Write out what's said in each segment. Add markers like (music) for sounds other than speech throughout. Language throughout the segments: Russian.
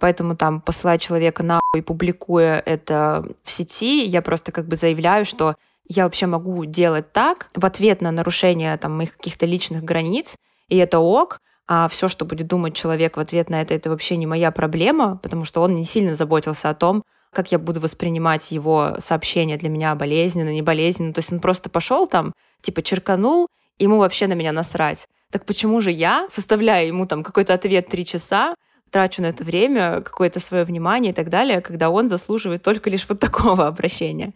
Поэтому там посылая человека на и публикуя это в сети, я просто как бы заявляю, что я вообще могу делать так в ответ на нарушение там, моих каких-то личных границ, и это ок, а все, что будет думать человек в ответ на это, это вообще не моя проблема, потому что он не сильно заботился о том, как я буду воспринимать его сообщение для меня болезненно, не болезненно. То есть он просто пошел там, типа черканул, ему вообще на меня насрать. Так почему же я, составляя ему там какой-то ответ три часа, трачу на это время, какое-то свое внимание и так далее, когда он заслуживает только лишь вот такого (laughs) обращения.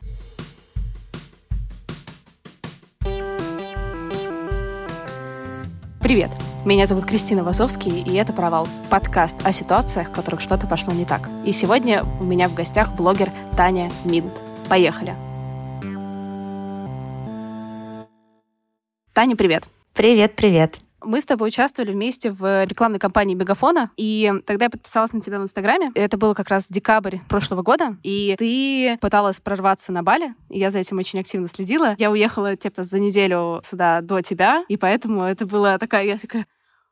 Привет! Меня зовут Кристина Вазовский, и это «Провал» — подкаст о ситуациях, в которых что-то пошло не так. И сегодня у меня в гостях блогер Таня Минт. Поехали! Таня, привет! Привет-привет! Мы с тобой участвовали вместе в рекламной кампании Мегафона, и тогда я подписалась на тебя в Инстаграме. Это был как раз декабрь прошлого года, и ты пыталась прорваться на Бали, и я за этим очень активно следила. Я уехала, типа, за неделю сюда до тебя, и поэтому это была такая, я такая,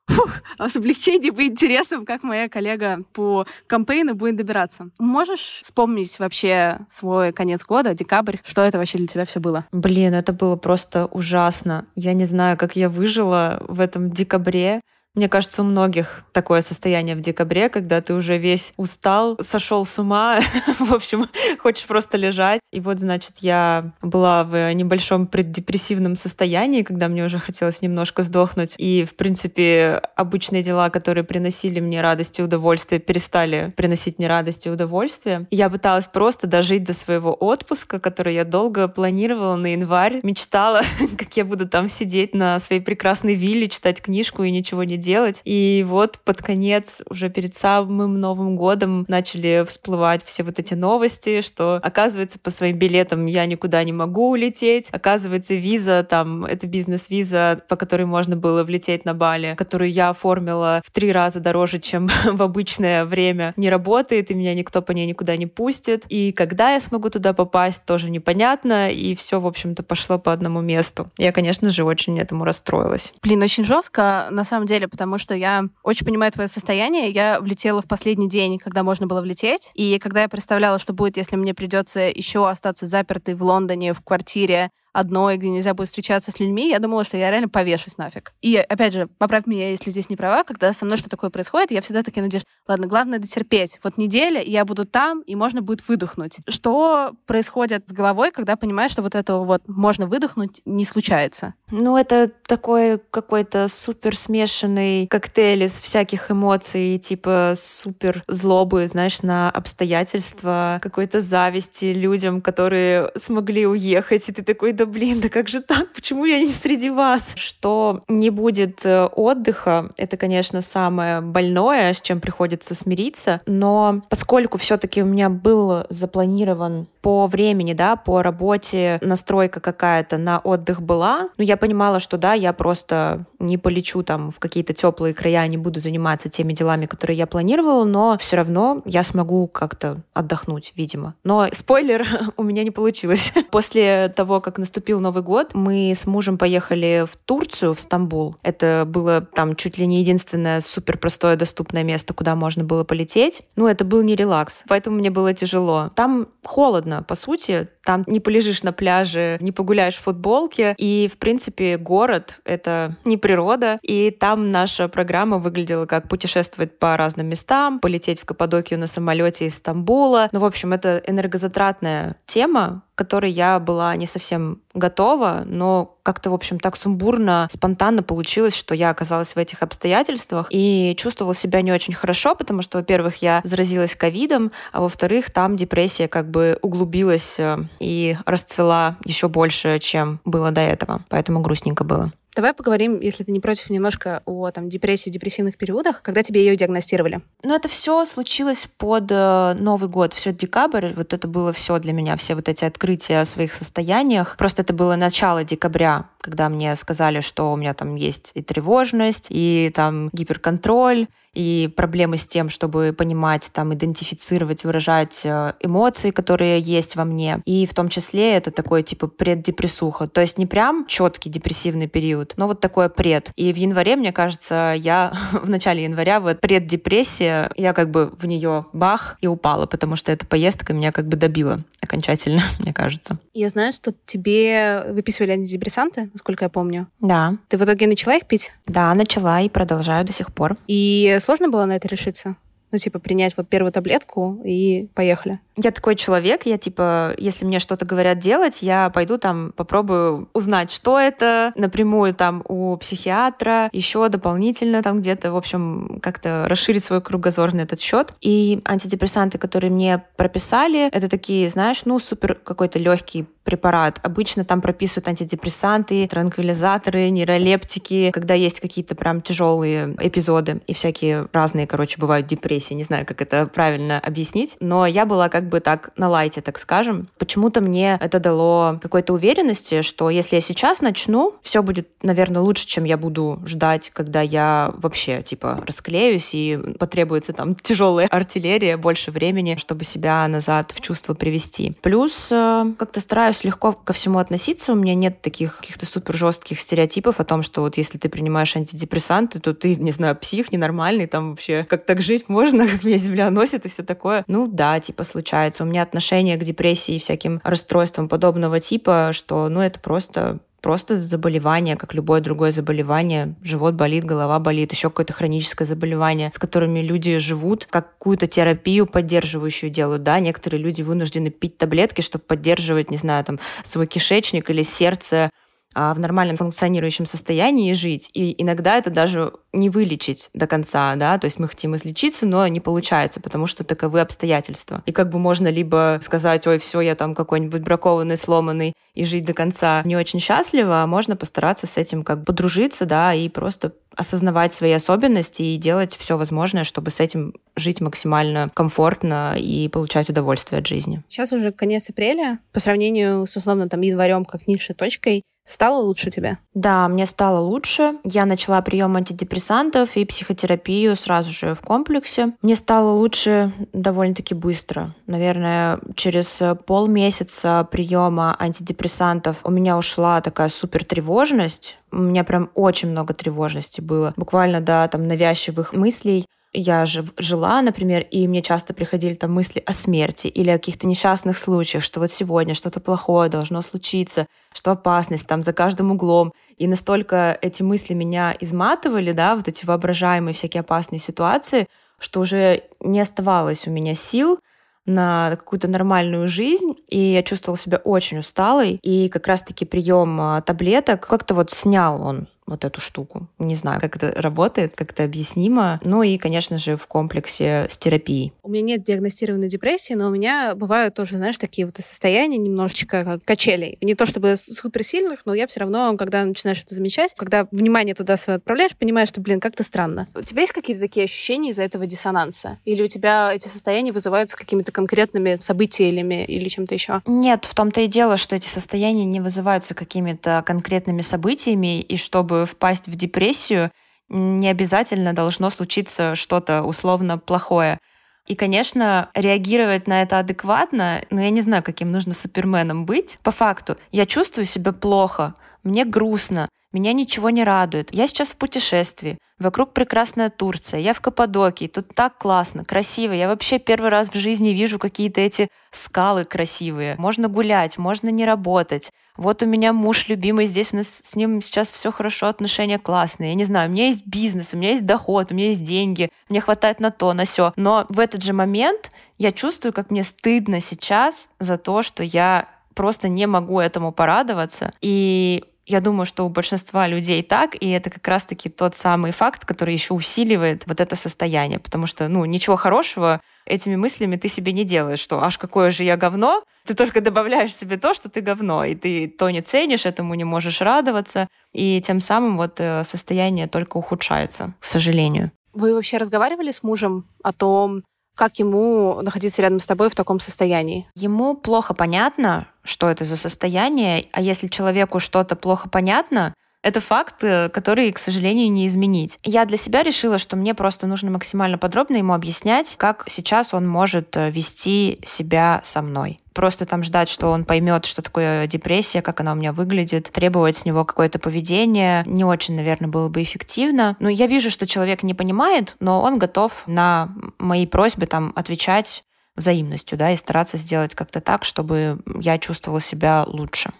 фух, а с облегчением и интересом, как моя коллега по кампейну будет добираться. Можешь вспомнить вообще свой конец года, декабрь? Что это вообще для тебя все было? Блин, это было просто ужасно. Я не знаю, как я выжила в этом декабре. Мне кажется, у многих такое состояние в декабре, когда ты уже весь устал, сошел с ума, (laughs) в общем, хочешь просто лежать. И вот, значит, я была в небольшом преддепрессивном состоянии, когда мне уже хотелось немножко сдохнуть. И, в принципе, обычные дела, которые приносили мне радость и удовольствие, перестали приносить мне радость и удовольствие. И я пыталась просто дожить до своего отпуска, который я долго планировала на январь, мечтала, (laughs) как я буду там сидеть на своей прекрасной вилле, читать книжку и ничего не делать. И вот под конец, уже перед самым Новым годом, начали всплывать все вот эти новости, что, оказывается, по своим билетам я никуда не могу улететь. Оказывается, виза там, это бизнес-виза, по которой можно было влететь на Бали, которую я оформила в три раза дороже, чем (laughs) в обычное время, не работает, и меня никто по ней никуда не пустит. И когда я смогу туда попасть, тоже непонятно, и все, в общем-то, пошло по одному месту. Я, конечно же, очень этому расстроилась. Блин, очень жестко, на самом деле, потому что я очень понимаю твое состояние. Я влетела в последний день, когда можно было влететь. И когда я представляла, что будет, если мне придется еще остаться запертой в Лондоне в квартире одной, где нельзя будет встречаться с людьми, я думала, что я реально повешусь нафиг. И, опять же, поправь меня, если здесь не права, когда со мной что такое происходит, я всегда такая надеюсь, ладно, главное дотерпеть. Вот неделя, и я буду там, и можно будет выдохнуть. Что происходит с головой, когда понимаешь, что вот этого вот можно выдохнуть не случается? Ну, это такой какой-то супер смешанный коктейль из всяких эмоций, типа супер злобы, знаешь, на обстоятельства, какой-то зависти людям, которые смогли уехать, и ты такой, да блин, да как же так? Почему я не среди вас? Что не будет э, отдыха, это, конечно, самое больное, с чем приходится смириться. Но поскольку все-таки у меня был запланирован по времени, да, по работе настройка какая-то на отдых была, но я понимала, что да, я просто не полечу там в какие-то теплые края, не буду заниматься теми делами, которые я планировала, но все равно я смогу как-то отдохнуть, видимо. Но спойлер, (laughs) у меня не получилось. (laughs) После того, как наступил наступил Новый год, мы с мужем поехали в Турцию, в Стамбул. Это было там чуть ли не единственное супер простое доступное место, куда можно было полететь. Ну, это был не релакс, поэтому мне было тяжело. Там холодно, по сути. Там не полежишь на пляже, не погуляешь в футболке. И, в принципе, город — это не природа. И там наша программа выглядела как путешествовать по разным местам, полететь в Каппадокию на самолете из Стамбула. Ну, в общем, это энергозатратная тема, которой я была не совсем готова, но как-то, в общем, так сумбурно, спонтанно получилось, что я оказалась в этих обстоятельствах и чувствовала себя не очень хорошо, потому что, во-первых, я заразилась ковидом, а во-вторых, там депрессия как бы углубилась э, и расцвела еще больше, чем было до этого. Поэтому грустненько было. Давай поговорим, если ты не против, немножко о там, депрессии, депрессивных периодах. Когда тебе ее диагностировали? Ну, это все случилось под э, Новый год, все декабрь. Вот это было все для меня, все вот эти открытия о своих состояниях. Просто это было начало декабря, когда мне сказали, что у меня там есть и тревожность, и там гиперконтроль, и проблемы с тем, чтобы понимать, там, идентифицировать, выражать э, эмоции, которые есть во мне. И в том числе это такой типа преддепрессуха. То есть не прям четкий депрессивный период, но вот такое пред. И в январе, мне кажется, я (laughs) в начале января, вот преддепрессия, я как бы в нее бах и упала, потому что эта поездка меня как бы добила окончательно, (laughs) мне кажется. Я знаю, что тебе выписывали антидепрессанты, насколько я помню. Да. Ты в итоге начала их пить? Да, начала и продолжаю до сих пор. И сложно было на это решиться? Ну, типа, принять вот первую таблетку и поехали. Я такой человек, я типа, если мне что-то говорят делать, я пойду там попробую узнать, что это, напрямую там у психиатра, еще дополнительно там где-то, в общем, как-то расширить свой кругозор на этот счет. И антидепрессанты, которые мне прописали, это такие, знаешь, ну, супер какой-то легкий препарат. Обычно там прописывают антидепрессанты, транквилизаторы, нейролептики, когда есть какие-то прям тяжелые эпизоды и всякие разные, короче, бывают депрессии. Не знаю, как это правильно объяснить. Но я была как бы так на лайте, так скажем. Почему-то мне это дало какой-то уверенности, что если я сейчас начну, все будет, наверное, лучше, чем я буду ждать, когда я вообще, типа, расклеюсь и потребуется там (laughs) тяжелая артиллерия, больше времени, чтобы себя назад в чувство привести. Плюс э, как-то стараюсь стараюсь легко ко всему относиться. У меня нет таких каких-то супер жестких стереотипов о том, что вот если ты принимаешь антидепрессанты, то ты, (laughs) не знаю, псих ненормальный, там вообще как так жить можно, (laughs) как меня земля носит и все такое. Ну да, типа случается. У меня отношение к депрессии и всяким расстройствам подобного типа, что ну это просто просто заболевание, как любое другое заболевание. Живот болит, голова болит, еще какое-то хроническое заболевание, с которыми люди живут, какую-то терапию поддерживающую делают. Да, некоторые люди вынуждены пить таблетки, чтобы поддерживать, не знаю, там, свой кишечник или сердце, в нормальном функционирующем состоянии жить. И иногда это даже не вылечить до конца, да, то есть мы хотим излечиться, но не получается, потому что таковы обстоятельства. И как бы можно либо сказать, ой, все, я там какой-нибудь бракованный, сломанный, и жить до конца не очень счастливо, а можно постараться с этим как бы подружиться, да, и просто осознавать свои особенности и делать все возможное, чтобы с этим жить максимально комфортно и получать удовольствие от жизни. Сейчас уже конец апреля. По сравнению с условно там январем как низшей точкой, Стало лучше тебе? Да, мне стало лучше. Я начала прием антидепрессантов и психотерапию сразу же в комплексе. Мне стало лучше довольно-таки быстро. Наверное, через полмесяца приема антидепрессантов у меня ушла такая супер тревожность. У меня прям очень много тревожности было. Буквально до там навязчивых мыслей я же жила, например, и мне часто приходили там мысли о смерти или о каких-то несчастных случаях, что вот сегодня что-то плохое должно случиться, что опасность там за каждым углом. И настолько эти мысли меня изматывали, да, вот эти воображаемые всякие опасные ситуации, что уже не оставалось у меня сил на какую-то нормальную жизнь, и я чувствовала себя очень усталой, и как раз-таки прием а, таблеток как-то вот снял он вот эту штуку. Не знаю, как это работает, как это объяснимо. Ну и, конечно же, в комплексе с терапией. У меня нет диагностированной депрессии, но у меня бывают тоже, знаешь, такие вот состояния немножечко как качелей. Не то чтобы суперсильных, но я все равно, когда начинаешь это замечать, когда внимание туда свое отправляешь, понимаешь, что, блин, как-то странно. У тебя есть какие-то такие ощущения из-за этого диссонанса? Или у тебя эти состояния вызываются какими-то конкретными событиями или чем-то еще? Нет, в том-то и дело, что эти состояния не вызываются какими-то конкретными событиями, и чтобы чтобы впасть в депрессию, не обязательно должно случиться что-то условно плохое. И, конечно, реагировать на это адекватно, но я не знаю, каким нужно суперменом быть. По факту, я чувствую себя плохо, мне грустно, меня ничего не радует. Я сейчас в путешествии. Вокруг прекрасная Турция. Я в Каппадокии. Тут так классно, красиво. Я вообще первый раз в жизни вижу какие-то эти скалы красивые. Можно гулять, можно не работать. Вот у меня муж любимый, здесь у нас с ним сейчас все хорошо, отношения классные. Я не знаю, у меня есть бизнес, у меня есть доход, у меня есть деньги, мне хватает на то, на все. Но в этот же момент я чувствую, как мне стыдно сейчас за то, что я просто не могу этому порадоваться. И Я думаю, что у большинства людей так, и это как раз-таки тот самый факт, который еще усиливает вот это состояние, потому что, ну, ничего хорошего этими мыслями ты себе не делаешь, что аж какое же я говно, ты только добавляешь себе то, что ты говно, и ты то не ценишь, этому не можешь радоваться, и тем самым вот э, состояние только ухудшается, к сожалению. Вы вообще разговаривали с мужем о том, как ему находиться рядом с тобой в таком состоянии? Ему плохо понятно, что это за состояние, а если человеку что-то плохо понятно, это факт, э, который, к сожалению, не изменить. Я для себя решила, что мне просто нужно максимально подробно ему объяснять, как сейчас он может э, вести себя со мной просто там ждать, что он поймет, что такое депрессия, как она у меня выглядит, требовать с него какое-то поведение, не очень, наверное, было бы эффективно. Но я вижу, что человек не понимает, но он готов на мои просьбы там отвечать взаимностью, да, и стараться сделать как-то так, чтобы я чувствовала себя лучше.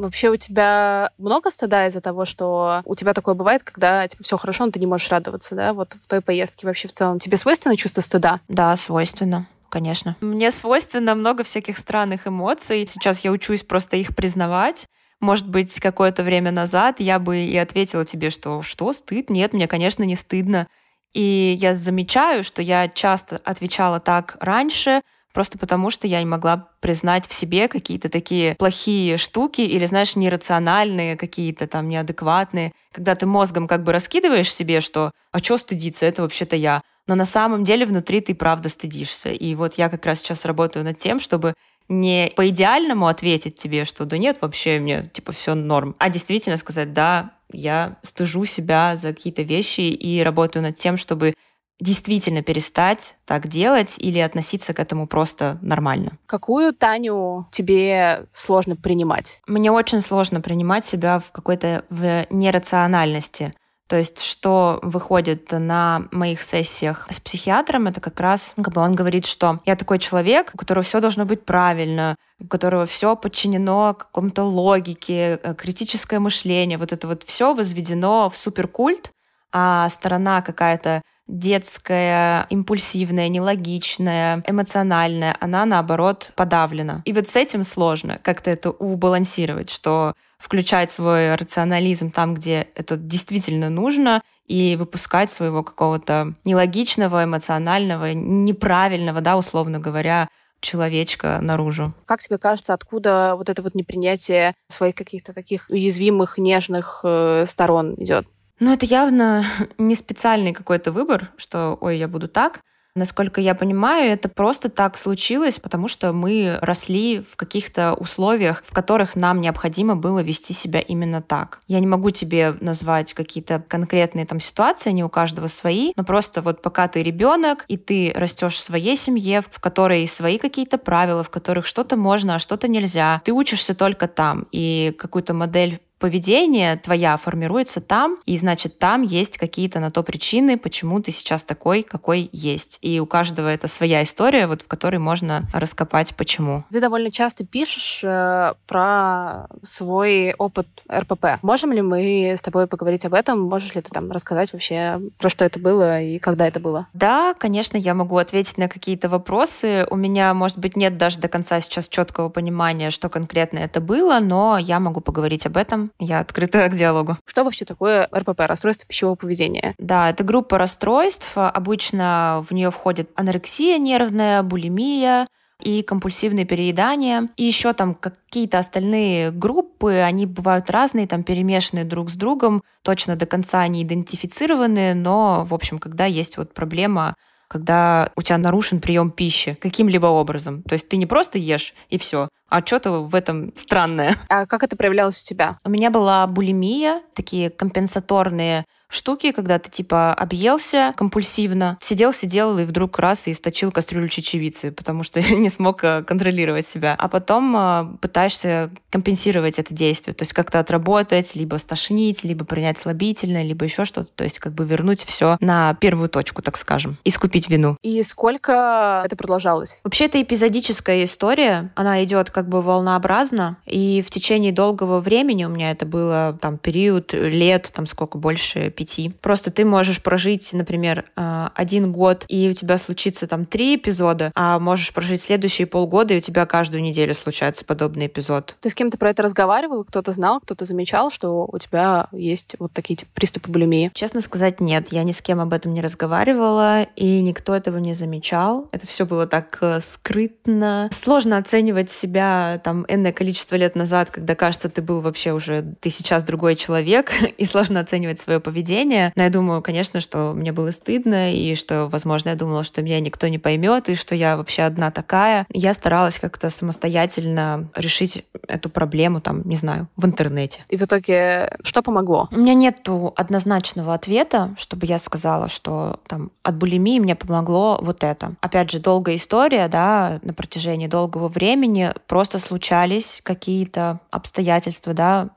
Вообще у тебя много стыда из-за того, что у тебя такое бывает, когда типа все хорошо, но ты не можешь радоваться, да? Вот в той поездке вообще в целом. Тебе свойственно чувство стыда? Да, свойственно конечно. Мне свойственно много всяких странных эмоций. Сейчас я учусь просто их признавать. Может быть, какое-то время назад я бы и ответила тебе, что что, стыд? Нет, мне, конечно, не стыдно. И я замечаю, что я часто отвечала так раньше, просто потому что я не могла признать в себе какие-то такие плохие штуки или, знаешь, нерациональные какие-то там неадекватные, когда ты мозгом как бы раскидываешь себе, что «а что стыдиться, это вообще-то я», но на самом деле внутри ты правда стыдишься. И вот я как раз сейчас работаю над тем, чтобы не по идеальному ответить тебе, что да нет, вообще мне типа все норм, а действительно сказать, да, я стыжу себя за какие-то вещи и работаю над тем, чтобы действительно перестать так делать или относиться к этому просто нормально. Какую Таню тебе сложно принимать? Мне очень сложно принимать себя в какой-то в нерациональности. То есть, что выходит на моих сессиях с психиатром, это как раз, как бы он говорит, что я такой человек, у которого все должно быть правильно, у которого все подчинено какому-то логике, э, критическое мышление, вот это вот все возведено в суперкульт, а сторона какая-то детская, импульсивная, нелогичная, эмоциональная, она, наоборот, подавлена. И вот с этим сложно как-то это убалансировать, что включать свой рационализм там, где это действительно нужно, и выпускать своего какого-то нелогичного, эмоционального, неправильного, да, условно говоря, человечка наружу. Как тебе кажется, откуда вот это вот непринятие своих каких-то таких уязвимых, нежных э, сторон идет? Ну, это явно (laughs) не специальный какой-то выбор, что, ой, я буду так. Насколько я понимаю, это просто так случилось, потому что мы росли в каких-то условиях, в которых нам необходимо было вести себя именно так. Я не могу тебе назвать какие-то конкретные там ситуации, они у каждого свои, но просто вот пока ты ребенок, и ты растешь в своей семье, в которой свои какие-то правила, в которых что-то можно, а что-то нельзя, ты учишься только там, и какую-то модель поведение твоя формируется там, и значит там есть какие-то на то причины, почему ты сейчас такой, какой есть. И у каждого это своя история, вот в которой можно раскопать почему. Ты довольно часто пишешь э, про свой опыт РПП. Можем ли мы с тобой поговорить об этом? Можешь ли ты там рассказать вообще, про что это было и когда это было? Да, конечно, я могу ответить на какие-то вопросы. У меня, может быть, нет даже до конца сейчас четкого понимания, что конкретно это было, но я могу поговорить об этом я открыта к диалогу. Что вообще такое РПП, расстройство пищевого поведения? Да, это группа расстройств. Обычно в нее входит анорексия нервная, булимия, и компульсивное переедание. И еще там какие-то остальные группы, они бывают разные, там перемешанные друг с другом, точно до конца не идентифицированы, но, в общем, когда есть вот проблема когда у тебя нарушен прием пищи каким-либо образом. То есть ты не просто ешь и все, а что-то в этом странное. А как это проявлялось у тебя? У меня была булимия, такие компенсаторные штуки, когда ты типа объелся компульсивно, сидел-сидел и вдруг раз и источил кастрюлю чечевицы, потому что (laughs) не смог э, контролировать себя. А потом э, пытаешься компенсировать это действие, то есть как-то отработать, либо стошнить, либо принять слабительное, либо еще что-то, то есть как бы вернуть все на первую точку, так скажем, искупить вину. И сколько это продолжалось? Вообще это эпизодическая история, она идет как как бы волнообразно, и в течение долгого времени у меня это было там период лет, там сколько больше пяти. Просто ты можешь прожить, например, э, один год, и у тебя случится там три эпизода, а можешь прожить следующие полгода, и у тебя каждую неделю случается подобный эпизод. Ты с кем-то про это разговаривал? Кто-то знал, кто-то замечал, что у тебя есть вот такие типа, приступы булимии? Честно сказать, нет. Я ни с кем об этом не разговаривала, и никто этого не замечал. Это все было так э, скрытно. Сложно оценивать себя там энное количество лет назад, когда кажется, ты был вообще уже, ты сейчас другой человек, (laughs) и сложно оценивать свое поведение. Но я думаю, конечно, что мне было стыдно, и что, возможно, я думала, что меня никто не поймет, и что я вообще одна такая. Я старалась как-то самостоятельно решить эту проблему, там, не знаю, в интернете. И в итоге что помогло? У меня нету однозначного ответа, чтобы я сказала, что там от булимии мне помогло вот это. Опять же, долгая история, да, на протяжении долгого времени просто случались какие-то обстоятельства, да,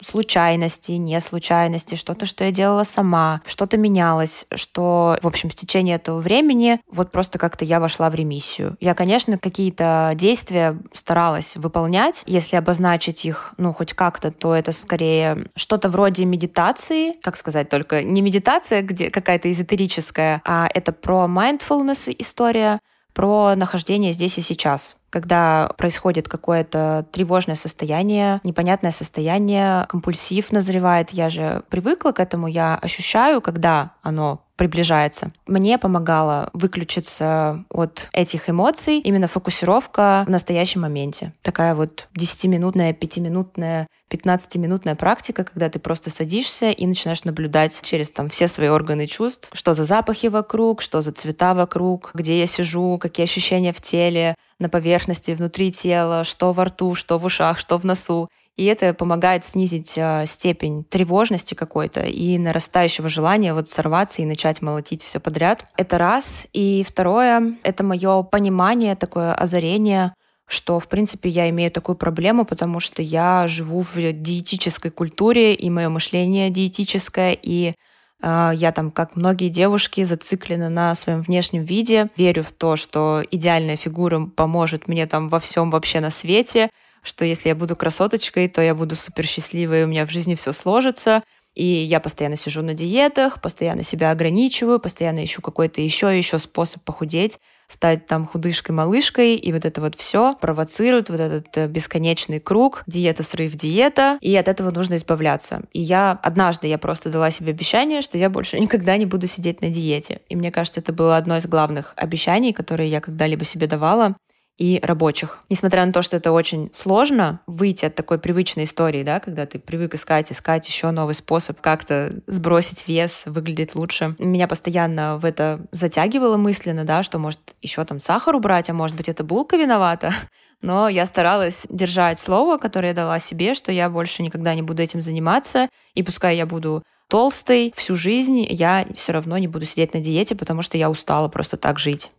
случайности, не случайности, что-то, что я делала сама, что-то менялось, что, в общем, в течение этого времени вот просто как-то я вошла в ремиссию. Я, конечно, какие-то действия старалась выполнять. Если обозначить их, ну, хоть как-то, то это скорее что-то вроде медитации, как сказать, только не медитация, где какая-то эзотерическая, а это про mindfulness история, про нахождение здесь и сейчас когда происходит какое-то тревожное состояние, непонятное состояние, компульсив назревает. Я же привыкла к этому, я ощущаю, когда оно приближается. Мне помогало выключиться от этих эмоций именно фокусировка в настоящем моменте. Такая вот 10-минутная, 5-минутная, 15-минутная практика, когда ты просто садишься и начинаешь наблюдать через там все свои органы чувств, что за запахи вокруг, что за цвета вокруг, где я сижу, какие ощущения в теле, на поверхности, внутри тела, что во рту, что в ушах, что в носу. И это помогает снизить э, степень тревожности какой-то и нарастающего желания вот сорваться и начать молотить все подряд. Это раз. И второе, это мое понимание, такое озарение, что, в принципе, я имею такую проблему, потому что я живу в диетической культуре, и мое мышление диетическое, и я там, как многие девушки, зациклена на своем внешнем виде, верю в то, что идеальная фигура поможет мне там во всем вообще на свете, что если я буду красоточкой, то я буду супер счастливой, у меня в жизни все сложится. И я постоянно сижу на диетах, постоянно себя ограничиваю, постоянно ищу какой-то еще еще способ похудеть, стать там худышкой-малышкой, и вот это вот все провоцирует вот этот э, бесконечный круг, диета, срыв, диета, и от этого нужно избавляться. И я однажды я просто дала себе обещание, что я больше (laughs) никогда не буду сидеть на диете. И мне кажется, это было одно из главных обещаний, которые я когда-либо себе давала и рабочих. Несмотря на то, что это очень сложно выйти от такой привычной истории, да, когда ты привык искать, искать еще новый способ как-то сбросить вес, выглядеть лучше. Меня постоянно в это затягивало мысленно, да, что может еще там сахар убрать, а может быть это булка виновата. (laughs) Но я старалась держать слово, которое я дала себе, что я больше никогда не буду этим заниматься, и пускай я буду толстой всю жизнь, я все равно не буду сидеть на диете, потому что я устала просто так жить.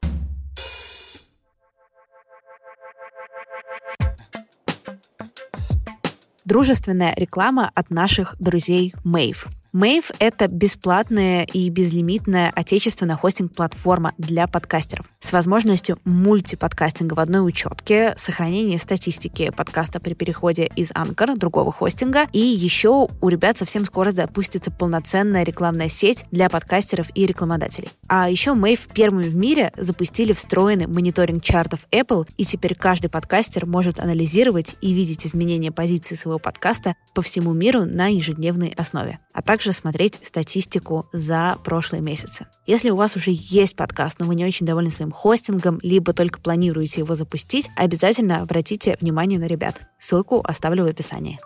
Дружественная реклама от наших друзей Mave. Mave — это бесплатная и безлимитная отечественная хостинг-платформа для подкастеров. С возможностью мультиподкастинга в одной учетке, сохранения статистики подкаста при переходе из Anchor, другого хостинга, и еще у ребят совсем скоро запустится полноценная рекламная сеть для подкастеров и рекламодателей. А еще Mave первыми в мире запустили встроенный мониторинг чартов Apple, и теперь каждый подкастер может анализировать и видеть изменения позиции своего подкаста по всему миру на ежедневной основе, а также также смотреть статистику за прошлые месяцы. Если у вас уже есть подкаст, но вы не очень довольны своим хостингом, либо только планируете его запустить, обязательно обратите внимание на ребят. Ссылку оставлю в описании.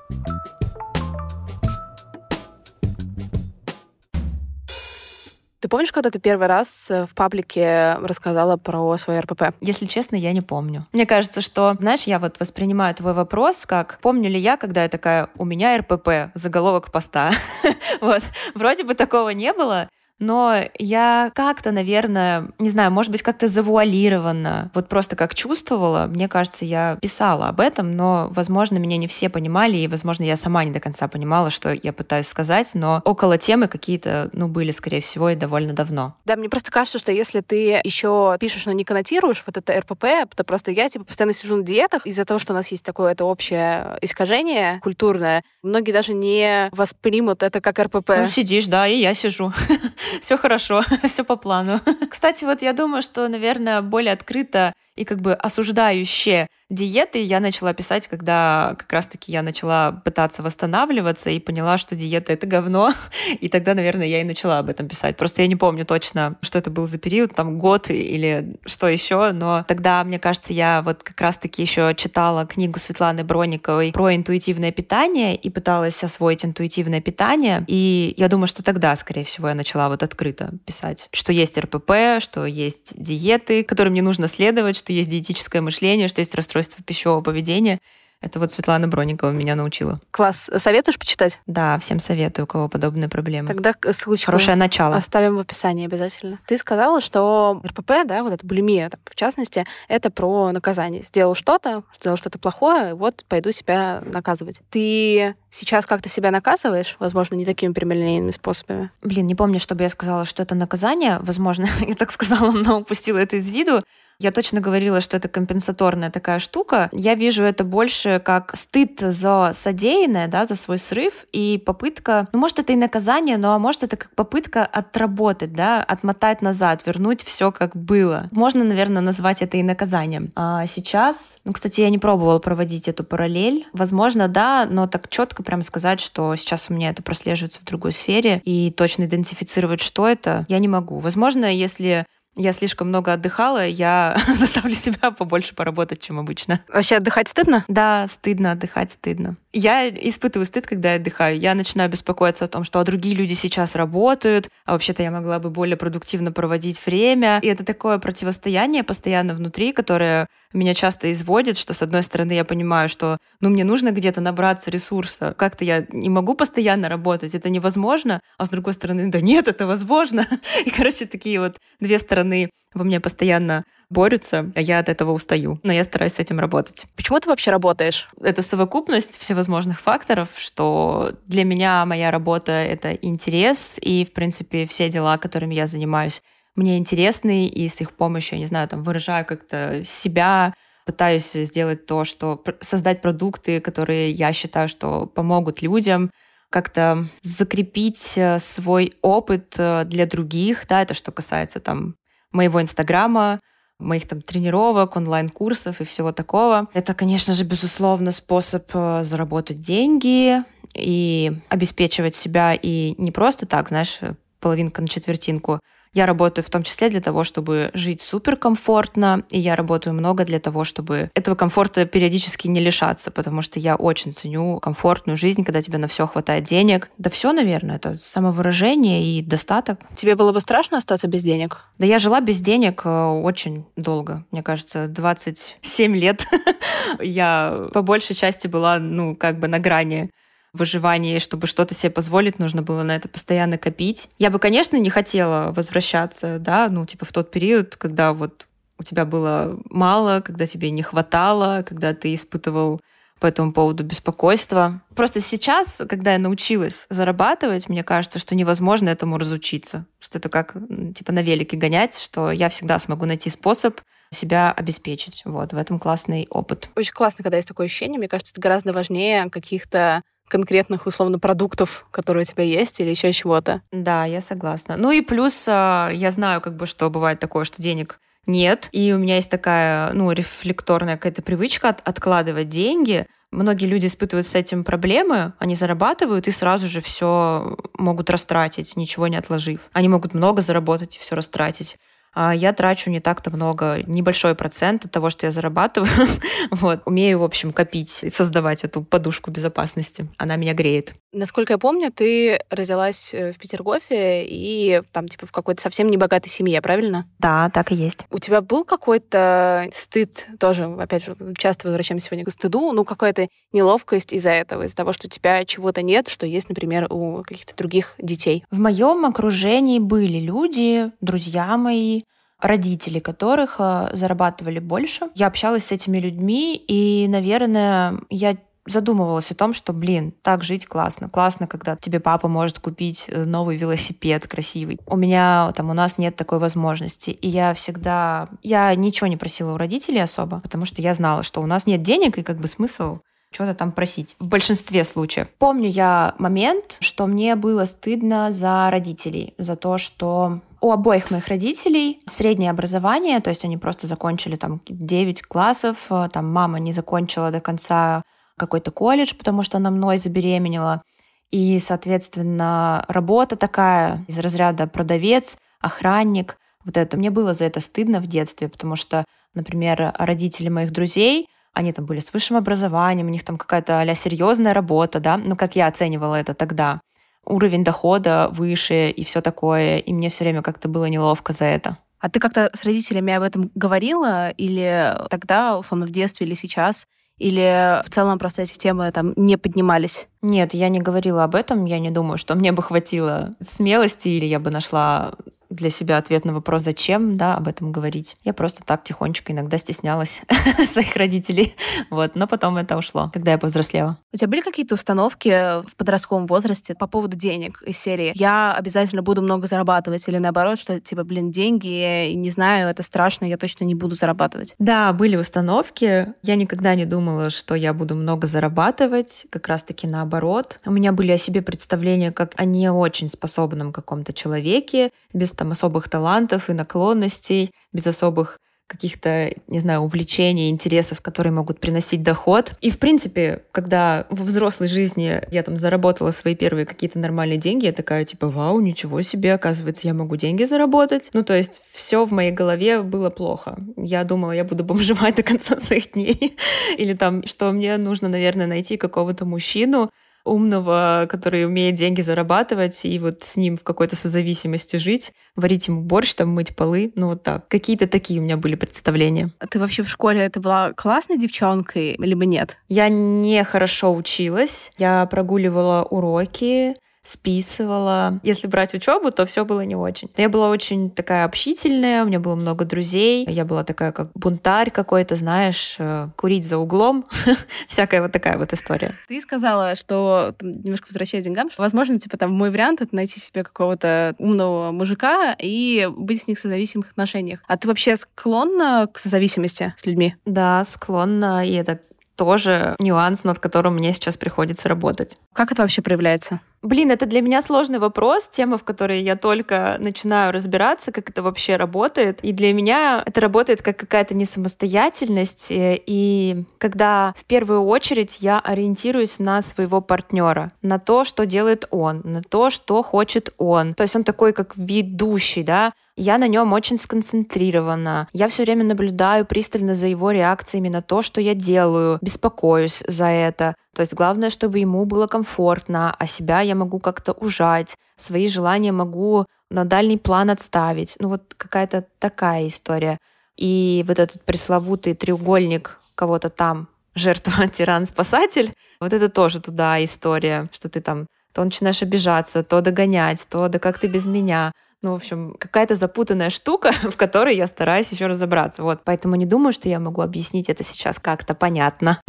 Ты помнишь, когда ты первый раз э, в паблике рассказала про свой РПП? Если честно, я не помню. Мне кажется, что, знаешь, я вот воспринимаю твой вопрос как, помню ли я, когда я такая, у меня РПП, заголовок поста. (laughs) вот. Вроде бы такого не было, но я как-то, наверное, не знаю, может быть, как-то завуалированно, вот просто как чувствовала, мне кажется, я писала об этом, но, возможно, меня не все понимали, и, возможно, я сама не до конца понимала, что я пытаюсь сказать, но около темы какие-то, ну, были, скорее всего, и довольно давно. Да, мне просто кажется, что если ты еще пишешь, но не коннотируешь вот это РПП, то просто я, типа, постоянно сижу на диетах из-за того, что у нас есть такое это общее искажение культурное, многие даже не воспримут это как РПП. Ну, сидишь, да, и я сижу. (laughs) все хорошо, (laughs) все по плану. Кстати, вот я думаю, что, наверное, более открыто и как бы осуждающее диеты я начала писать, когда как раз-таки я начала пытаться восстанавливаться и поняла, что диета — это говно. (laughs) И тогда, наверное, я и начала об этом писать. Просто я не помню точно, что это был за период, там год или что еще, но тогда, мне кажется, я вот как раз-таки еще читала книгу Светланы Брониковой про интуитивное питание и пыталась освоить интуитивное питание. И я думаю, что тогда, скорее всего, я начала вот открыто писать, что есть РПП, что есть диеты, которым не нужно следовать, что есть диетическое мышление, что есть расстройство пищевого поведения. Это вот Светлана Броникова меня научила. Класс. Советуешь почитать? Да, всем советую, у кого подобные проблемы. Тогда ссылочку Хорошее начало. оставим в описании обязательно. Ты сказала, что РПП, да, вот эта булимия, в частности, это про наказание. Сделал что-то, сделал что-то плохое, вот пойду себя наказывать. Ты сейчас как-то себя наказываешь, возможно, не такими прямолинейными способами? Блин, не помню, чтобы я сказала, что это наказание. Возможно, (laughs) я так сказала, но упустила это из виду. Я точно говорила, что это компенсаторная такая штука. Я вижу это больше как стыд за содеянное, да, за свой срыв и попытка, ну, может, это и наказание, но а может, это как попытка отработать, да, отмотать назад, вернуть все как было. Можно, наверное, назвать это и наказанием. А сейчас, ну, кстати, я не пробовала проводить эту параллель. Возможно, да, но так четко прям сказать, что сейчас у меня это прослеживается в другой сфере и точно идентифицировать, что это, я не могу. Возможно, если я слишком много отдыхала, я (laughs) заставлю себя побольше поработать, чем обычно. Вообще отдыхать стыдно? Да, стыдно, отдыхать стыдно. Я испытываю стыд, когда я отдыхаю. Я начинаю беспокоиться о том, что а другие люди сейчас работают, а вообще-то я могла бы более продуктивно проводить время. И это такое противостояние постоянно внутри, которое меня часто изводит, что с одной стороны я понимаю, что ну мне нужно где-то набраться ресурса, как-то я не могу постоянно работать, это невозможно, а с другой стороны, да нет, это возможно. (laughs) И, короче, такие вот две стороны во мне постоянно борются, а я от этого устаю. Но я стараюсь с этим работать. Почему ты вообще работаешь? Это совокупность всевозможных факторов, что для меня моя работа — это интерес, и, в принципе, все дела, которыми я занимаюсь, мне интересны, и с их помощью, я не знаю, там, выражаю как-то себя, пытаюсь сделать то, что создать продукты, которые я считаю, что помогут людям, как-то закрепить э, свой опыт э, для других, да, это что касается там моего Инстаграма, моих там тренировок, онлайн-курсов и всего такого. Это, конечно же, безусловно, способ э, заработать деньги и обеспечивать себя и не просто так, знаешь, половинка на четвертинку, я работаю в том числе для того, чтобы жить суперкомфортно, и я работаю много для того, чтобы этого комфорта периодически не лишаться, потому что я очень ценю комфортную жизнь, когда тебе на все хватает денег. Да все, наверное, это самовыражение и достаток. Тебе было бы страшно остаться без денег? Да я жила без денег э, очень долго, мне кажется, 27 лет. (laughs) Я по большей части была, ну, как бы на грани выживании, чтобы что-то себе позволить, нужно было на это постоянно копить. Я бы, конечно, не хотела возвращаться, да, ну, типа в тот период, когда вот у тебя было мало, когда тебе не хватало, когда ты испытывал по этому поводу беспокойство. Просто сейчас, когда я научилась зарабатывать, мне кажется, что невозможно этому разучиться. Что это как типа на велике гонять, что я всегда смогу найти способ себя обеспечить. Вот, в этом классный опыт. Очень классно, когда есть такое ощущение. Мне кажется, это гораздо важнее каких-то конкретных, условно, продуктов, которые у тебя есть, или еще чего-то. Да, я согласна. Ну и плюс а, я знаю, как бы, что бывает такое, что денег нет, и у меня есть такая, ну, рефлекторная какая-то привычка от, откладывать деньги. Многие люди испытывают с этим проблемы, они зарабатывают и сразу же все могут растратить, ничего не отложив. Они могут много заработать и все растратить. А я трачу не так-то много, небольшой процент от того, что я зарабатываю. (laughs) вот. Умею, в общем, копить и создавать эту подушку безопасности. Она меня греет. Насколько я помню, ты родилась э, в Петергофе и там типа в какой-то совсем небогатой семье, правильно? Да, так и есть. У тебя был какой-то стыд, тоже, опять же, часто возвращаемся сегодня к стыду, ну какая-то неловкость из-за этого, из-за того, что у тебя чего-то нет, что есть, например, у каких-то других детей? В моем окружении были люди, друзья мои, родители которых э, зарабатывали больше. Я общалась с этими людьми, и, наверное, я задумывалась о том, что, блин, так жить классно. Классно, когда тебе папа может купить э, новый велосипед красивый. У меня, там, у нас нет такой возможности. И я всегда... Я ничего не просила у родителей особо, потому что я знала, что у нас нет денег, и как бы смысл что-то там просить. В большинстве случаев. Помню я момент, что мне было стыдно за родителей, за то, что у обоих моих родителей среднее образование, то есть они просто закончили там 9 классов, э, там мама не закончила до конца какой-то колледж, потому что она мной забеременела. И, соответственно, работа такая из разряда продавец, охранник. Вот это. Мне было за это стыдно в детстве, потому что, например, родители моих друзей, они там были с высшим образованием, у них там какая-то а серьезная работа, да, ну, как я оценивала это тогда. Уровень дохода выше и все такое, и мне все время как-то было неловко за это. А ты как-то с родителями об этом говорила или тогда, условно, в детстве или сейчас? Или в целом просто эти темы там не поднимались? Нет, я не говорила об этом. Я не думаю, что мне бы хватило смелости или я бы нашла для себя ответ на вопрос, зачем, да, об этом говорить. Я просто так тихонечко иногда стеснялась (laughs) своих родителей, вот, но потом это ушло, когда я повзрослела. У тебя были какие-то установки в подростковом возрасте по поводу денег из серии «я обязательно буду много зарабатывать» или наоборот, что типа, блин, деньги, не знаю, это страшно, я точно не буду зарабатывать? Да, были установки. Я никогда не думала, что я буду много зарабатывать, как раз-таки наоборот. У меня были о себе представления как о не очень способном каком-то человеке, без там особых талантов и наклонностей, без особых каких-то, не знаю, увлечений, интересов, которые могут приносить доход. И, в принципе, когда во взрослой жизни я там заработала свои первые какие-то нормальные деньги, я такая, типа, вау, ничего себе, оказывается, я могу деньги заработать. Ну, то есть все в моей голове было плохо. Я думала, я буду бомжевать до конца своих дней. (laughs) Или там, что мне нужно, наверное, найти какого-то мужчину, умного, который умеет деньги зарабатывать, и вот с ним в какой-то созависимости жить, варить ему борщ, там мыть полы, ну вот так. Какие-то такие у меня были представления. А ты вообще в школе, ты была классной девчонкой, либо нет? Я не хорошо училась, я прогуливала уроки, списывала. Если брать учебу, то все было не очень. Я была очень такая общительная, у меня было много друзей, я была такая как бунтарь какой-то, знаешь, э, курить за углом, (laughs) всякая вот такая вот история. Ты сказала, что немножко возвращаясь к деньгам, что, возможно, типа там мой вариант это найти себе какого-то умного мужика и быть с них в созависимых отношениях. А ты вообще склонна к созависимости с людьми? Да, склонна, и это тоже нюанс, над которым мне сейчас приходится работать. Как это вообще проявляется? Блин, это для меня сложный вопрос, тема, в которой я только начинаю разбираться, как это вообще работает. И для меня это работает как какая-то несамостоятельность. Э, и когда в первую очередь я ориентируюсь на своего партнера, на то, что делает он, на то, что хочет он. То есть он такой как ведущий, да, я на нем очень сконцентрирована. Я все время наблюдаю пристально за его реакциями на то, что я делаю, беспокоюсь за это. То есть главное, чтобы ему было комфортно, а себя я могу как-то ужать, свои желания могу на дальний план отставить. Ну вот какая-то такая история. И вот этот пресловутый треугольник кого-то там, жертва, (laughs) тиран, спасатель, вот это тоже туда история, что ты там то начинаешь обижаться, то догонять, то да как ты без меня. Ну, в общем, какая-то запутанная штука, (laughs) в которой я стараюсь еще разобраться. Вот, поэтому не думаю, что я могу объяснить это сейчас как-то понятно.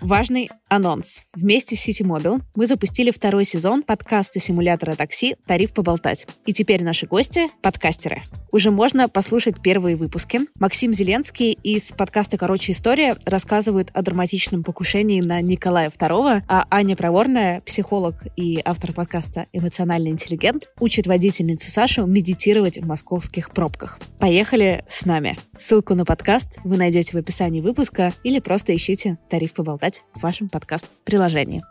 Важный анонс. Вместе с City Mobile мы запустили второй сезон подкаста симулятора такси «Тариф поболтать». И теперь наши гости — подкастеры. Уже можно послушать первые выпуски. Максим Зеленский из подкаста «Короче, история» рассказывает о драматичном покушении на Николая II, а Аня Проворная, психолог и автор подкаста «Эмоциональный интеллигент», учит водительницу Сашу медитировать в московских пробках. Поехали с нами! Ссылку на подкаст вы найдете в описании выпуска или просто ищите «Тариф поболтать» в вашем подкаст-приложении.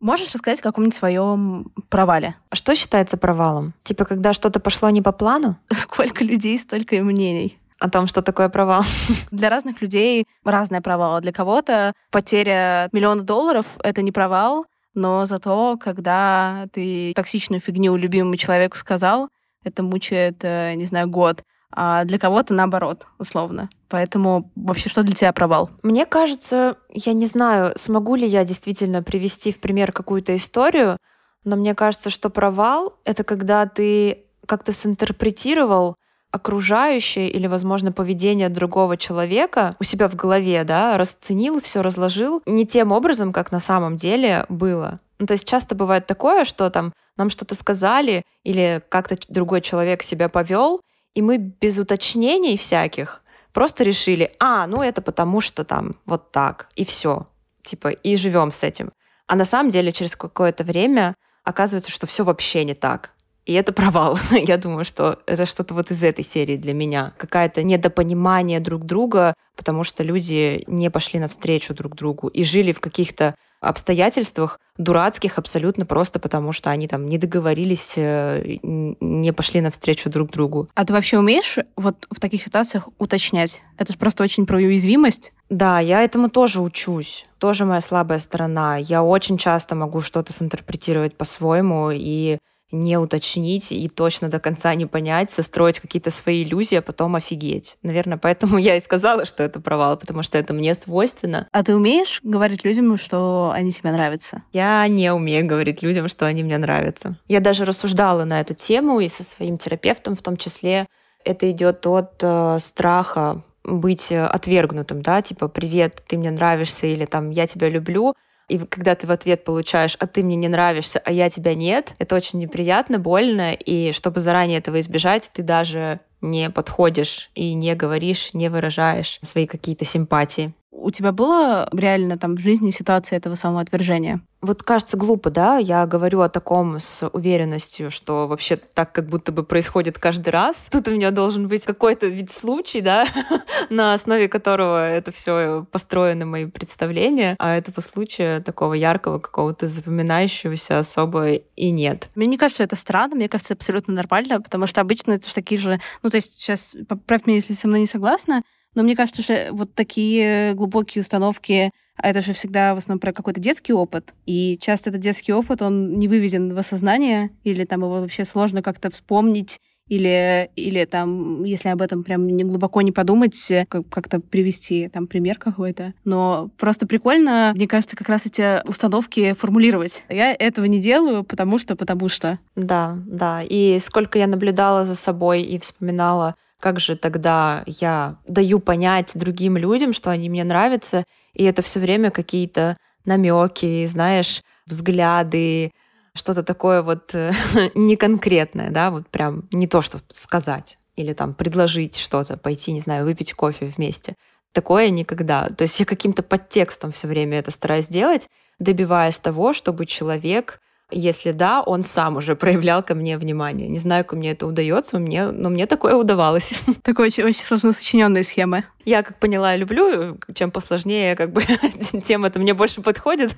Можешь рассказать о каком-нибудь своем провале? А что считается провалом? Типа, когда что-то пошло не по плану? (laughs) Сколько людей, столько и мнений а о том, что такое провал. (laughs) Для разных людей разное провал. Для кого-то потеря миллиона долларов — это не провал, но зато, когда ты токсичную фигню любимому человеку сказал, это мучает, э, не знаю, год. А для кого-то наоборот, условно. Поэтому вообще что для тебя провал? Мне кажется, я не знаю, смогу ли я действительно привести в пример какую-то историю, но мне кажется, что провал — это когда ты как-то синтерпретировал окружающее или, возможно, поведение другого человека у себя в голове, да, расценил, все разложил не тем образом, как на самом деле было. Ну, то есть часто бывает такое, что там нам что-то сказали или как-то другой человек себя повел, и мы без уточнений всяких просто решили, а, ну это потому что там вот так, и все. Типа, и живем с этим. А на самом деле через какое-то время оказывается, что все вообще не так. И это провал. (laughs) Я думаю, что это что-то вот из этой серии для меня. Какое-то недопонимание друг друга, потому что люди не пошли навстречу друг другу и жили в каких-то обстоятельствах дурацких абсолютно просто потому, что они там не договорились, э, не пошли навстречу друг другу. А ты вообще умеешь вот в таких ситуациях уточнять? Это же просто очень про уязвимость. Да, я этому тоже учусь. Тоже моя слабая сторона. Я очень часто могу что-то синтерпретировать по-своему и не уточнить и точно до конца не понять, состроить какие-то свои иллюзии, а потом офигеть. Наверное, (laughs) поэтому я и сказала, что это провал, потому что это мне свойственно. А ты умеешь говорить людям, что они тебе нравятся? Я не умею говорить людям, что они мне нравятся. Я даже рассуждала на эту тему и со своим терапевтом в том числе. Это идет от э, страха быть отвергнутым, да, типа «Привет, ты мне нравишься» или там «Я тебя люблю», и когда ты в ответ получаешь, а ты мне не нравишься, а я тебя нет, это очень неприятно, больно, и чтобы заранее этого избежать, ты даже не подходишь и не говоришь, не выражаешь свои какие-то симпатии. У тебя было реально там в жизни ситуация этого самоотвержения? Вот кажется глупо, да, я говорю о таком с уверенностью, что вообще так как будто бы происходит каждый раз. Тут у меня должен быть какой-то вид случай, да, (laughs) на основе которого это все построено мои представления, а этого случая такого яркого, какого-то запоминающегося особо и нет. Мне не кажется это странно, мне кажется абсолютно нормально, потому что обычно это же такие же, ну то есть сейчас, поправь меня, если со мной не согласна, но мне кажется, что вот такие глубокие установки, а это же всегда в основном про какой-то детский опыт. И часто этот детский опыт, он не выведен в осознание, или там его вообще сложно как-то вспомнить, или, или там, если об этом прям не глубоко не подумать, как-то привести там пример какой-то. Но просто прикольно, мне кажется, как раз эти установки формулировать. Я этого не делаю, потому что, потому что. Да, да. И сколько я наблюдала за собой и вспоминала как же тогда я даю понять другим людям, что они мне нравятся, и это все время какие-то намеки, знаешь, взгляды, что-то такое вот э, (laughs) неконкретное, да, вот прям не то, что сказать или там предложить что-то, пойти, не знаю, выпить кофе вместе. Такое никогда. То есть я каким-то подтекстом все время это стараюсь делать, добиваясь того, чтобы человек если да, он сам уже (laughs) проявлял ко мне внимание. Не знаю, как мне это удается, мне, но мне такое удавалось. (laughs) Такой очень, очень сложно сочиненные схемы. Я, как поняла, люблю, чем посложнее, как бы, (laughs) тем это мне больше подходит.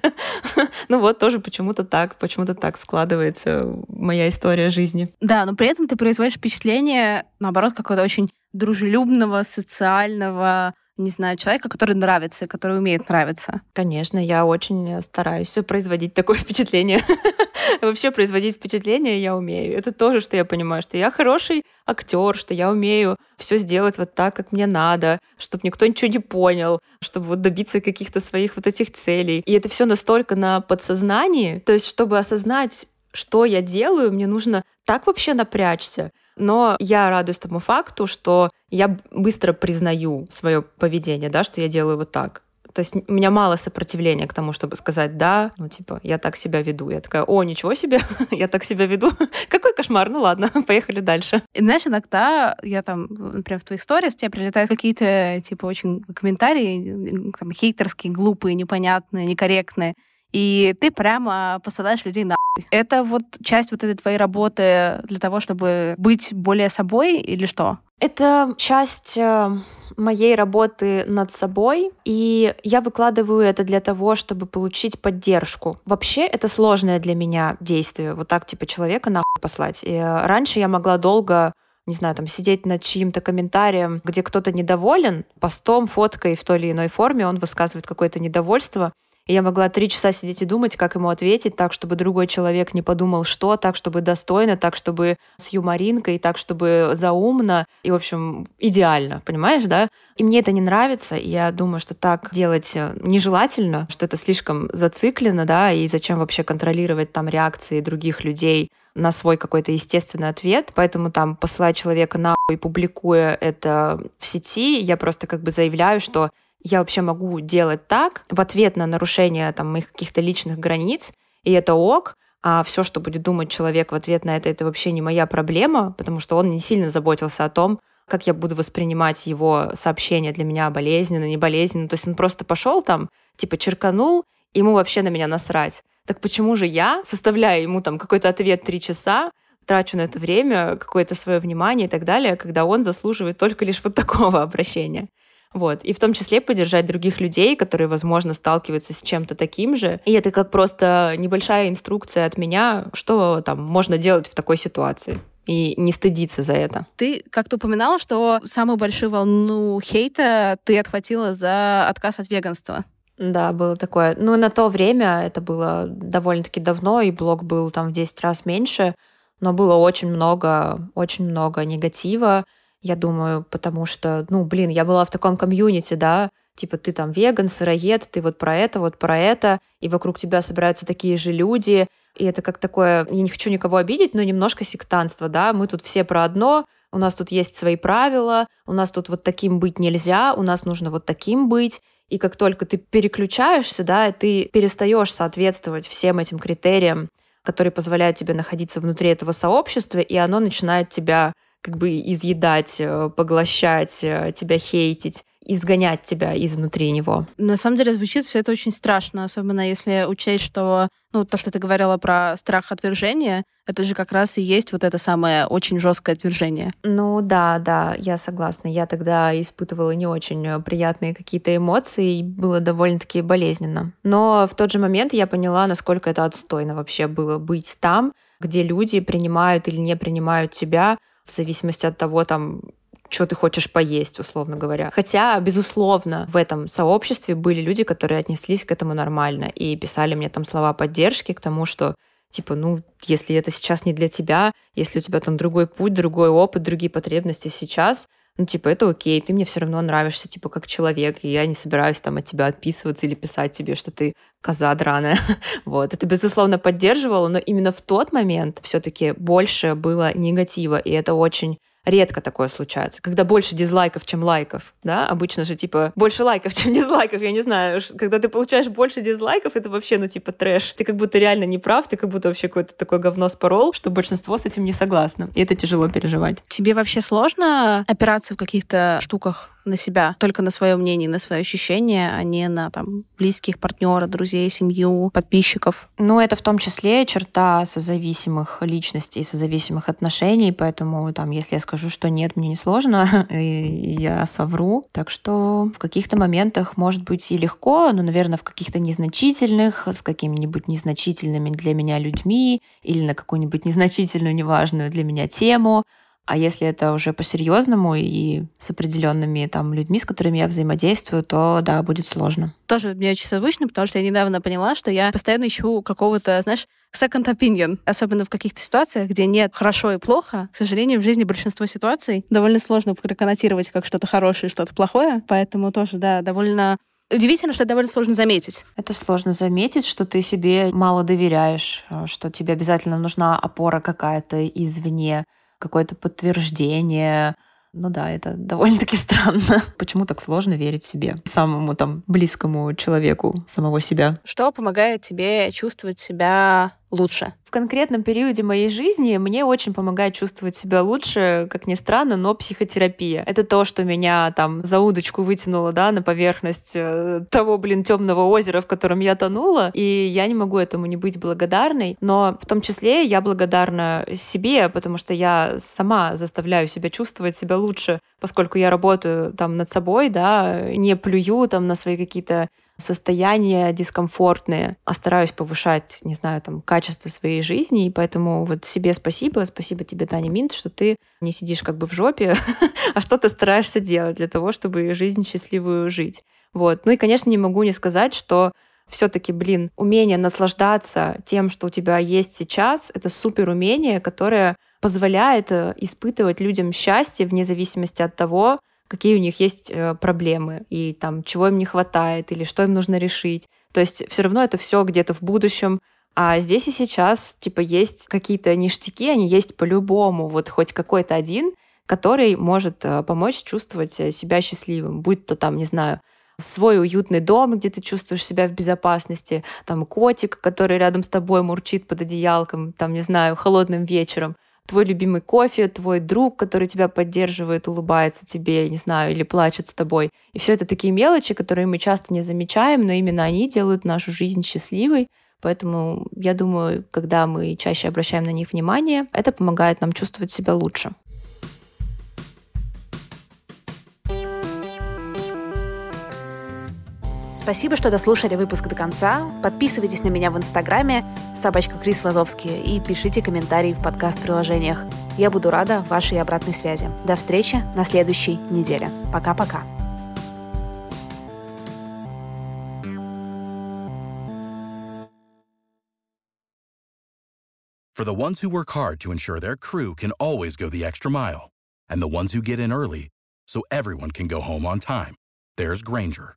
ну вот, тоже почему-то так, почему-то так складывается моя история жизни. Да, но при этом ты производишь впечатление, наоборот, какого-то очень дружелюбного, социального, не знаю, человека, который нравится, который умеет нравиться. Конечно, я очень стараюсь производить такое (laughs) впечатление. (laughs) Вообще производить впечатление я умею. Это тоже, что я понимаю, что я хороший актер, что я умею все сделать вот так, как мне надо, чтобы никто ничего не понял, чтобы вот добиться каких-то своих вот этих целей. И это все настолько на подсознании, то есть чтобы осознать, что я делаю, мне нужно так вообще напрячься, но я радуюсь тому факту, что я быстро признаю свое поведение, да, что я делаю вот так. То есть у меня мало сопротивления к тому, чтобы сказать «да», ну, типа, я так себя веду. Я такая «О, ничего себе, (laughs) я так себя веду. (laughs) Какой кошмар, ну ладно, (laughs) поехали дальше». И знаешь, иногда я там, например, в твоих сторис тебе прилетают какие-то, типа, очень комментарии, там, хейтерские, глупые, непонятные, некорректные. И ты прямо посылаешь людей на это вот часть вот этой твоей работы для того, чтобы быть более собой или что? Это часть э, моей работы над собой, и я выкладываю это для того, чтобы получить поддержку. Вообще, это сложное для меня действие, вот так типа человека нахуй послать. И э, раньше я могла долго не знаю, там, сидеть над чьим-то комментарием, где кто-то недоволен, постом, фоткой в той или иной форме, он высказывает какое-то недовольство, и я могла три часа сидеть и думать, как ему ответить, так, чтобы другой человек не подумал, что, так, чтобы достойно, так, чтобы с юморинкой, так, чтобы заумно, и, в общем, идеально, понимаешь, да? И мне это не нравится, и я думаю, что так делать э, нежелательно, что это слишком зациклено, да, и зачем вообще контролировать там реакции других людей на свой какой-то естественный ответ, поэтому там посылая человека на и публикуя это в сети, я просто как бы заявляю, что я вообще могу делать так в ответ на нарушение там, моих каких-то личных границ, и это ок, а все, что будет думать человек в ответ на это, это вообще не моя проблема, потому что он не сильно заботился о том, как я буду воспринимать его сообщение для меня болезненно, не болезненно. То есть он просто пошел там, типа черканул, ему вообще на меня насрать. Так почему же я составляю ему там какой-то ответ три часа, трачу на это время, какое-то свое внимание и так далее, когда он заслуживает только лишь вот (laughs) такого обращения. Вот. И в том числе поддержать других людей, которые, возможно, сталкиваются с чем-то таким же. И это как просто небольшая инструкция от меня, что там можно делать в такой ситуации и не стыдиться за это. Ты как-то упоминала, что самую большую волну хейта ты отхватила за отказ от веганства. Да, было такое. Ну, на то время это было довольно-таки давно, и блог был там в 10 раз меньше, но было очень много, очень много негатива я думаю, потому что, ну, блин, я была в таком комьюнити, да, типа ты там веган, сыроед, ты вот про это, вот про это, и вокруг тебя собираются такие же люди, и это как такое, я не хочу никого обидеть, но немножко сектанство, да, мы тут все про одно, у нас тут есть свои правила, у нас тут вот таким быть нельзя, у нас нужно вот таким быть, и как только ты переключаешься, да, ты перестаешь соответствовать всем этим критериям, которые позволяют тебе находиться внутри этого сообщества, и оно начинает тебя как бы изъедать, э, поглощать, э, тебя хейтить, изгонять тебя изнутри него. На самом деле звучит все это очень страшно, особенно если учесть, что ну, то, что ты говорила про страх отвержения, это же как раз и есть вот это самое очень жесткое отвержение. Ну да, да, я согласна. Я тогда испытывала не очень э, приятные какие-то эмоции, и было довольно-таки болезненно. Но в тот же момент я поняла, насколько это отстойно вообще было быть там, где люди принимают или не принимают тебя в зависимости от того, там, что ты хочешь поесть, условно говоря. Хотя, безусловно, в этом сообществе были люди, которые отнеслись к этому нормально и писали мне там слова поддержки к тому, что типа, ну, если это сейчас не для тебя, если у тебя там другой путь, другой опыт, другие потребности сейчас, ну, типа, это окей, ты мне все равно нравишься, типа, как человек, и я не собираюсь там от тебя отписываться или писать тебе, что ты коза драная. (laughs) вот. Это, безусловно, поддерживало, но именно в тот момент все-таки больше было негатива, и это очень редко такое случается, когда больше дизлайков, чем лайков, да, обычно же, типа, больше лайков, (laughs) чем дизлайков, я не знаю, когда ты получаешь больше дизлайков, это вообще, ну, типа, трэш, ты как будто реально не прав, ты как будто вообще какое-то такое говно спорол, что большинство с этим не согласно, и это тяжело переживать. Тебе вообще сложно опираться в каких-то штуках на себя, только на свое мнение, на свои ощущения, а не на там близких, партнера, друзей, семью, подписчиков. Ну, это в том числе черта созависимых личностей, созависимых отношений, поэтому там, если я скажу, что нет, мне не сложно, (laughs) я совру. Так что в каких-то моментах может быть и легко, но, наверное, в каких-то незначительных, с какими-нибудь незначительными для меня людьми или на какую-нибудь незначительную, неважную для меня тему, а если это уже по-серьезному и с определенными там людьми, с которыми я взаимодействую, то да, будет сложно. Тоже мне очень созвучно, потому что я недавно поняла, что я постоянно ищу какого-то, знаешь, second opinion, особенно в каких-то ситуациях, где нет хорошо и плохо. К сожалению, в жизни большинство ситуаций довольно сложно проконнотировать как что-то хорошее и что-то плохое, поэтому тоже, да, довольно Удивительно, что это довольно сложно заметить. Это сложно заметить, что ты себе мало доверяешь, что тебе обязательно нужна опора какая-то извне, какое-то подтверждение. Ну да, это довольно-таки (laughs) странно. Почему так сложно верить себе, самому там близкому человеку самого себя? Что помогает тебе чувствовать себя лучше? В конкретном периоде моей жизни мне очень помогает чувствовать себя лучше, как ни странно, но психотерапия. Это то, что меня там за удочку вытянуло, да, на поверхность э, того, блин, темного озера, в котором я тонула, и я не могу этому не быть благодарной, но в том числе я благодарна себе, потому что я сама заставляю себя чувствовать себя лучше, поскольку я работаю там над собой, да, не плюю там на свои какие-то состояния дискомфортные, а стараюсь повышать, не знаю, там, качество своей жизни, и поэтому вот себе спасибо, спасибо тебе, Таня Минт, что ты не сидишь как бы в жопе, (laughs) а что ты стараешься делать для того, чтобы жизнь счастливую жить. Вот. Ну и, конечно, не могу не сказать, что все-таки, блин, умение наслаждаться тем, что у тебя есть сейчас, это супер умение, которое позволяет э, испытывать людям счастье вне зависимости от того, какие у них есть э, проблемы и там чего им не хватает или что им нужно решить. То есть все равно это все где-то в будущем, а здесь и сейчас, типа, есть какие-то ништяки, они есть по-любому, вот хоть какой-то один, который может э, помочь чувствовать себя счастливым, будь то там, не знаю, свой уютный дом, где ты чувствуешь себя в безопасности, там котик, который рядом с тобой мурчит под одеялком, там, не знаю, холодным вечером, твой любимый кофе, твой друг, который тебя поддерживает, улыбается тебе, не знаю, или плачет с тобой. И все это такие мелочи, которые мы часто не замечаем, но именно они делают нашу жизнь счастливой. Поэтому я думаю, когда мы чаще обращаем на них внимание, это помогает нам чувствовать себя лучше. Спасибо, что дослушали выпуск до конца. Подписывайтесь на меня в Инстаграме собачка Крис Вазовский и пишите комментарии в подкаст-приложениях. Я буду рада вашей обратной связи. До встречи на следующей неделе. Пока-пока. For the ones who work hard to ensure their crew can always go the extra mile, and the ones who get in early so everyone can go home on time, there's Granger